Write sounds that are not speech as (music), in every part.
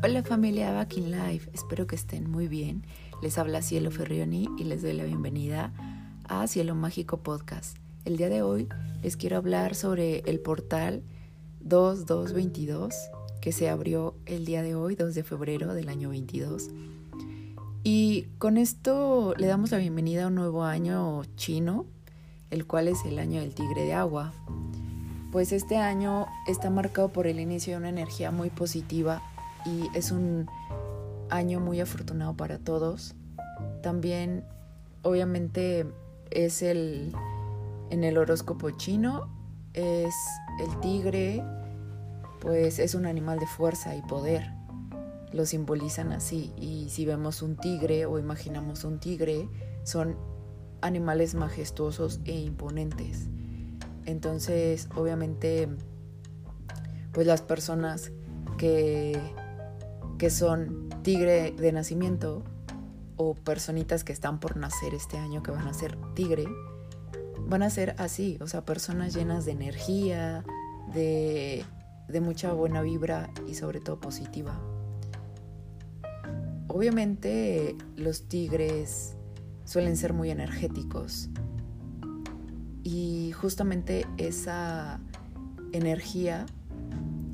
Hola familia Back in Life, espero que estén muy bien. Les habla Cielo Ferrioni y les doy la bienvenida a Cielo Mágico Podcast. El día de hoy les quiero hablar sobre el portal 2222 que se abrió el día de hoy, 2 de febrero del año 22. Y con esto le damos la bienvenida a un nuevo año chino, el cual es el año del tigre de agua. Pues este año está marcado por el inicio de una energía muy positiva y es un año muy afortunado para todos. También, obviamente, es el en el horóscopo chino es el tigre, pues es un animal de fuerza y poder. Lo simbolizan así. Y si vemos un tigre o imaginamos un tigre, son animales majestuosos e imponentes. Entonces, obviamente, pues las personas que que son tigre de nacimiento o personitas que están por nacer este año que van a ser tigre, van a ser así, o sea, personas llenas de energía, de, de mucha buena vibra y sobre todo positiva. Obviamente los tigres suelen ser muy energéticos y justamente esa energía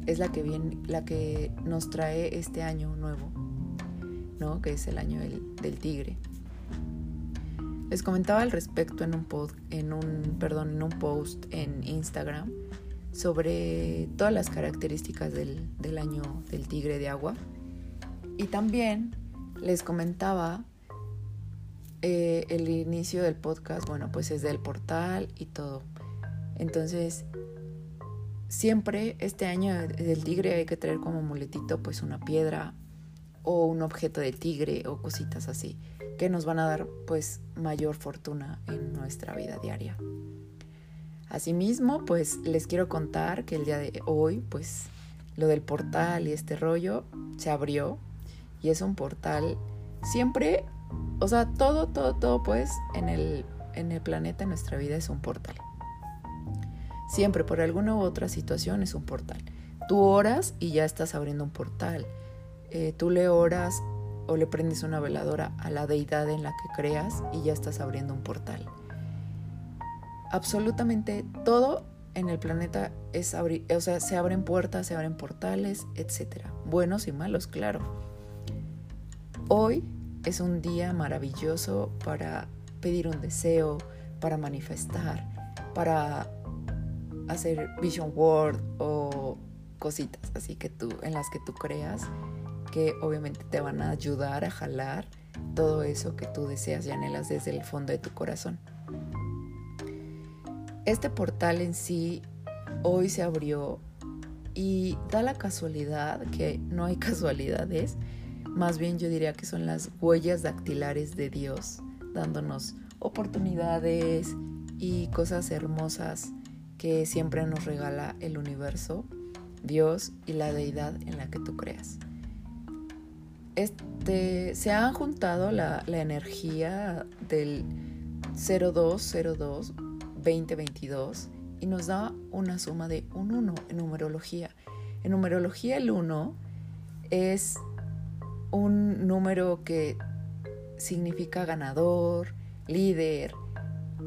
es la que, viene, la que nos trae este año nuevo, ¿no? que es el año del, tigre. Les comentaba al respecto en un, en, un, perdón, en un post en Instagram sobre todas las características del, del año del tigre de agua. Y también les comentaba eh, el inicio del podcast, bueno, pues es del portal y todo. Entonces, Siempre este año del tigre hay que traer como muletito pues una piedra o un objeto de tigre o cositas así que nos van a dar pues mayor fortuna en nuestra vida diaria. Asimismo, pues les quiero contar que el día de hoy pues lo del portal y este rollo se abrió y es un portal siempre, o sea, todo, todo, todo pues en el, en el planeta, en nuestra vida es un portal. Siempre por alguna u otra situación es un portal. Tú oras y ya estás abriendo un portal. Eh, tú le oras o le prendes una veladora a la deidad en la que creas y ya estás abriendo un portal. Absolutamente todo en el planeta es abrir, o sea, se abren puertas, se abren portales, etc. Buenos y malos, claro. Hoy es un día maravilloso para pedir un deseo, para manifestar, para hacer vision board o cositas así que tú en las que tú creas que obviamente te van a ayudar a jalar todo eso que tú deseas y anhelas desde el fondo de tu corazón. Este portal en sí hoy se abrió y da la casualidad que no hay (laughs) casualidades, más bien yo diría que son las huellas dactilares de Dios dándonos oportunidades y cosas hermosas que siempre nos regala el universo, Dios y la deidad en la que tú creas. Este, se ha juntado la, la energía del 0202 2022 y nos da una suma de un 1 en numerología. En numerología el 1 es un número que significa ganador, líder,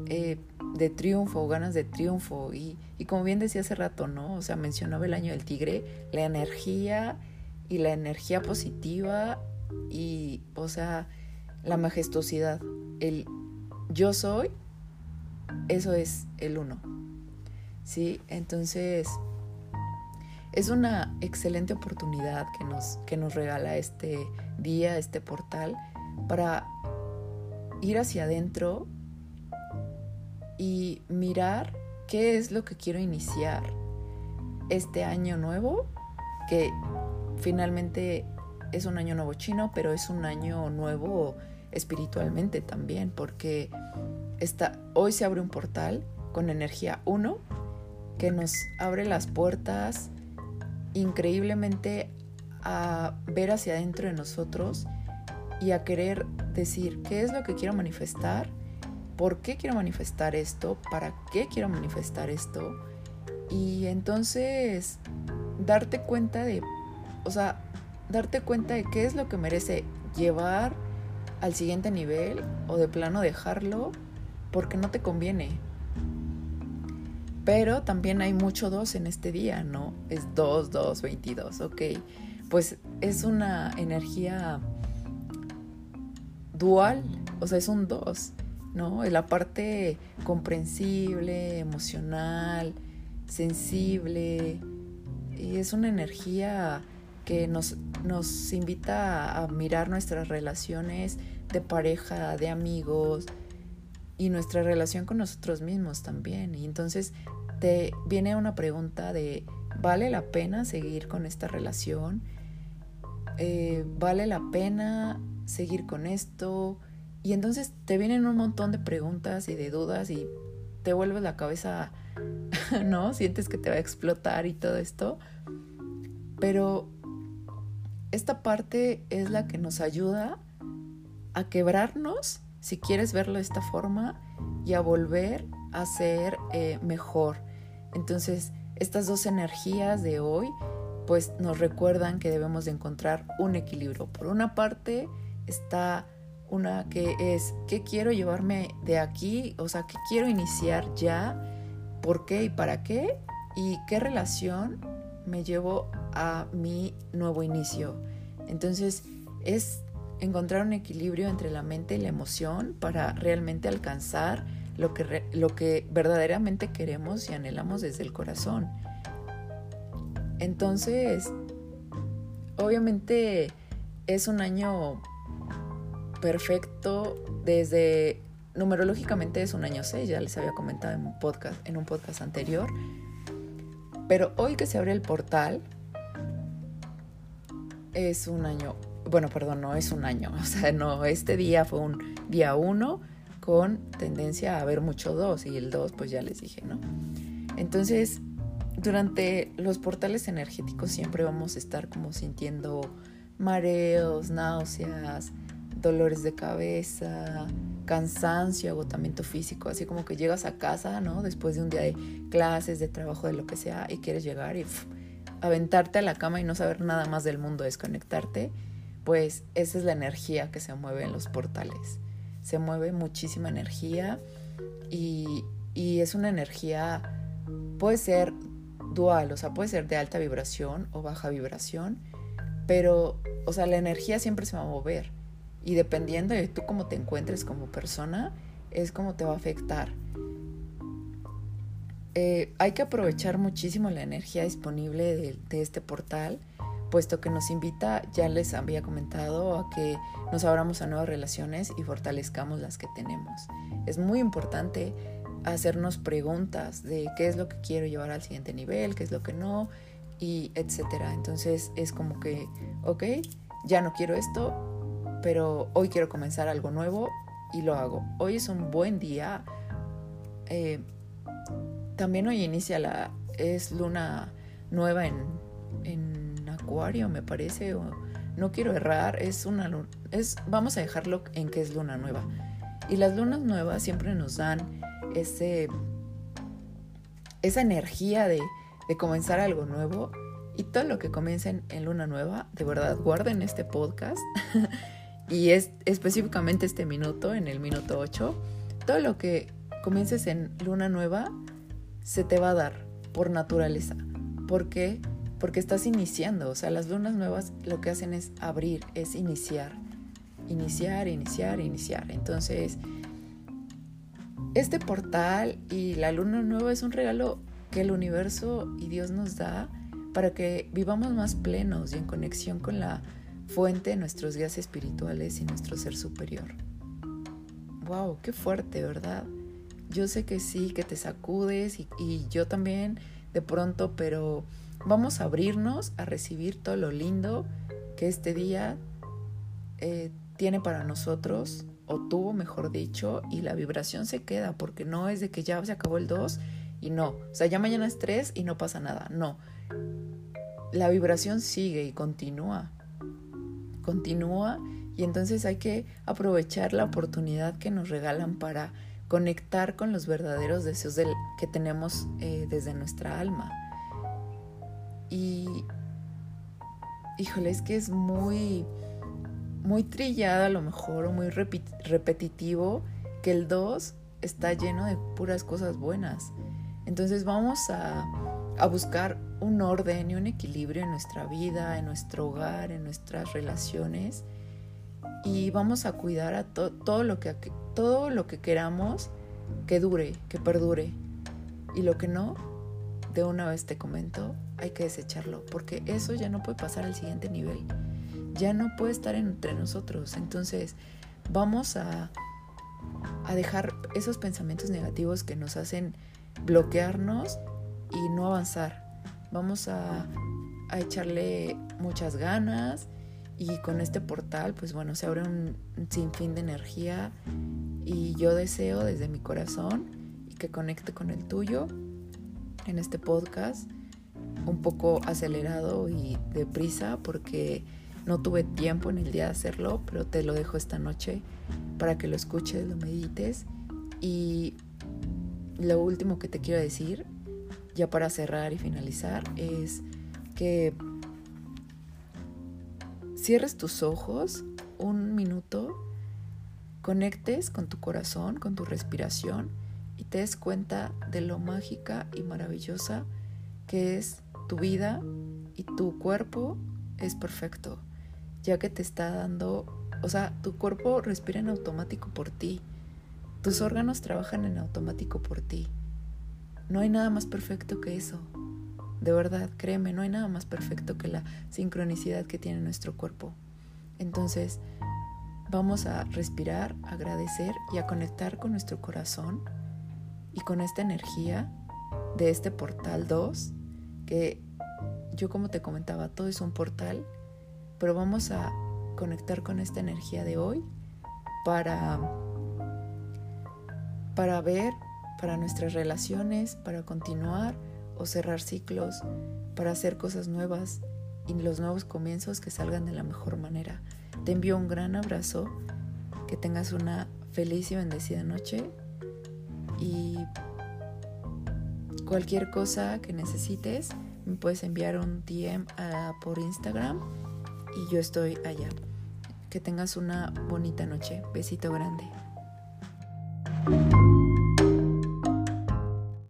eh, de triunfo, ganas de triunfo. Y, como bien decía hace rato, ¿no? O sea, mencionaba el año del tigre, la energía y la energía positiva y, o sea, la majestuosidad. El yo soy, eso es el uno. ¿Sí? Entonces, es una excelente oportunidad que nos, que nos regala este día, este portal, para ir hacia adentro y mirar qué es lo que quiero iniciar este año nuevo, que finalmente es un año nuevo chino, pero es un año nuevo espiritualmente también, porque hoy se abre un portal con energía 1 que nos abre las puertas increíblemente a ver hacia adentro de nosotros y a querer decir qué es lo que quiero manifestar por qué quiero manifestar esto, para qué quiero manifestar esto. Y entonces darte cuenta de, o sea, darte cuenta de qué es lo que merece llevar al siguiente nivel o de plano dejarlo porque no te conviene. Pero también hay mucho 2 en este día, ¿no? Es 2, 2, 22, ok. Pues es una energía dual, o sea, es un 2, ¿no? La parte comprensible, emocional, sensible, y es una energía que nos, nos invita a mirar nuestras relaciones de pareja, de amigos y nuestra relación con nosotros mismos también. Y entonces te viene una pregunta de, ¿vale la pena seguir con esta relación? Eh, ¿Vale la pena seguir con esto? Y entonces te vienen un montón de preguntas y de dudas y te vuelves la cabeza, (laughs) ¿no? Sientes que te va a explotar y todo esto. Pero esta parte es la que nos ayuda a quebrarnos, si quieres verlo de esta forma, y a volver a ser eh, mejor. Entonces, estas dos energías de hoy, pues nos recuerdan que debemos de encontrar un equilibrio. Por una parte está una que es, ¿qué quiero llevarme de aquí? O sea, ¿qué quiero iniciar ya? ¿Por qué y para qué? ¿Y qué relación me llevo a mi nuevo inicio? Entonces, es encontrar un equilibrio entre la mente y la emoción para realmente alcanzar lo que, lo que verdaderamente queremos y anhelamos desde el corazón. Entonces, obviamente es un año perfecto desde numerológicamente es un año 6, ya les había comentado en un podcast, en un podcast anterior. Pero hoy que se abre el portal es un año, bueno, perdón, no es un año, (laughs) o sea, no, este día fue un día 1 con tendencia a ver mucho 2 y el 2 pues ya les dije, ¿no? Entonces, durante los portales energéticos siempre vamos a estar como sintiendo mareos, náuseas, dolores de cabeza, cansancio, agotamiento físico, así como que llegas a casa, ¿no? Después de un día de clases, de trabajo, de lo que sea, y quieres llegar y aventarte a la cama y no saber nada más del mundo, desconectarte, pues esa es la energía que se mueve en los portales. Se mueve muchísima energía y, y es una energía, puede ser dual, o sea, puede ser de alta vibración o baja vibración, pero, o sea, la energía siempre se va a mover y dependiendo de tú cómo te encuentres como persona, es como te va a afectar. Eh, hay que aprovechar muchísimo la energía disponible de, de, este portal, puesto que nos invita, ya les había comentado, a que nos abramos a nuevas relaciones y fortalezcamos las que tenemos. Es muy importante hacernos preguntas de qué es lo que quiero llevar al siguiente nivel, qué es lo que no, y etcétera. Entonces es como que, ok, ya no quiero esto, pero hoy quiero comenzar algo nuevo y lo hago. Hoy es un buen día. Eh, también hoy inicia la. es luna nueva en, en Acuario, me parece. no quiero errar. Es una es Vamos a dejarlo en que es luna nueva. Y las lunas nuevas siempre nos dan ese. esa energía de, de comenzar algo nuevo. Y todo lo que comiencen en luna nueva, de verdad, guarden este podcast (laughs) y es específicamente este minuto, en el minuto 8, todo lo que comiences en luna nueva se te va a dar por naturaleza. ¿Por qué? Porque estás iniciando, o sea, las lunas nuevas lo que hacen es abrir, es iniciar. Iniciar, iniciar, iniciar. Entonces, este portal y la luna nueva es un regalo que el universo y Dios nos da para que vivamos más plenos y en conexión con la fuente de nuestros guías espirituales y nuestro ser superior. ¡Wow! ¡Qué fuerte, ¿verdad? Yo sé que sí, que te sacudes y, yo también de pronto, pero vamos a abrirnos a recibir todo lo lindo que este día eh, tiene para nosotros, o tuvo, mejor dicho, y la vibración se queda, porque no es de que ya se acabó el 2 y no, o sea, ya mañana es 3 y no pasa nada, no. La vibración sigue y continúa continúa y entonces hay que aprovechar la oportunidad que nos regalan para conectar con los verdaderos deseos que tenemos eh, desde nuestra alma. Y híjole, es que es muy, muy trillado a lo mejor o muy repetitivo que el 2 está lleno de puras cosas buenas. Entonces vamos a, a buscar un orden y un equilibrio en nuestra vida, en nuestro hogar, en nuestras relaciones y vamos a cuidar a todo, lo que, todo lo que queramos que dure, que perdure. Y lo que no, de una vez te comento, hay que desecharlo, porque eso ya no puede pasar al siguiente nivel. Ya no puede estar entre nosotros. Entonces, vamos a, a dejar esos pensamientos negativos que nos hacen bloquearnos y no avanzar. Vamos a, a echarle muchas ganas y con este portal, pues bueno, se abre un sinfín de energía y yo deseo desde mi corazón y que conecte con el tuyo en este podcast un poco acelerado y deprisa porque no tuve tiempo en el día de hacerlo, pero te lo dejo esta noche para que lo escuches, lo medites. Y lo último que te quiero decir, ya para cerrar y finalizar, es que cierres tus ojos un minuto, conectes con tu corazón, con tu respiración y te des cuenta de lo mágica y maravillosa que es tu vida y tu cuerpo es perfecto, ya que te está dando, o sea, tu cuerpo respira en automático por ti, tus órganos trabajan en automático por ti. No hay nada más perfecto que eso. De verdad, créeme, no hay nada más perfecto que la sincronicidad que tiene nuestro cuerpo. Entonces, vamos a respirar, agradecer y a conectar con nuestro corazón y con esta energía de este portal 2, que yo como te comentaba, todo es un portal, pero vamos a conectar con esta energía de hoy para para ver para nuestras relaciones, para continuar o cerrar ciclos, para hacer cosas nuevas y los nuevos comienzos que salgan de la mejor manera. Te envío un gran abrazo, que tengas una feliz y bendecida noche y cualquier cosa que necesites me puedes enviar un DM por Instagram y yo estoy allá. Que tengas una bonita noche. Besito grande.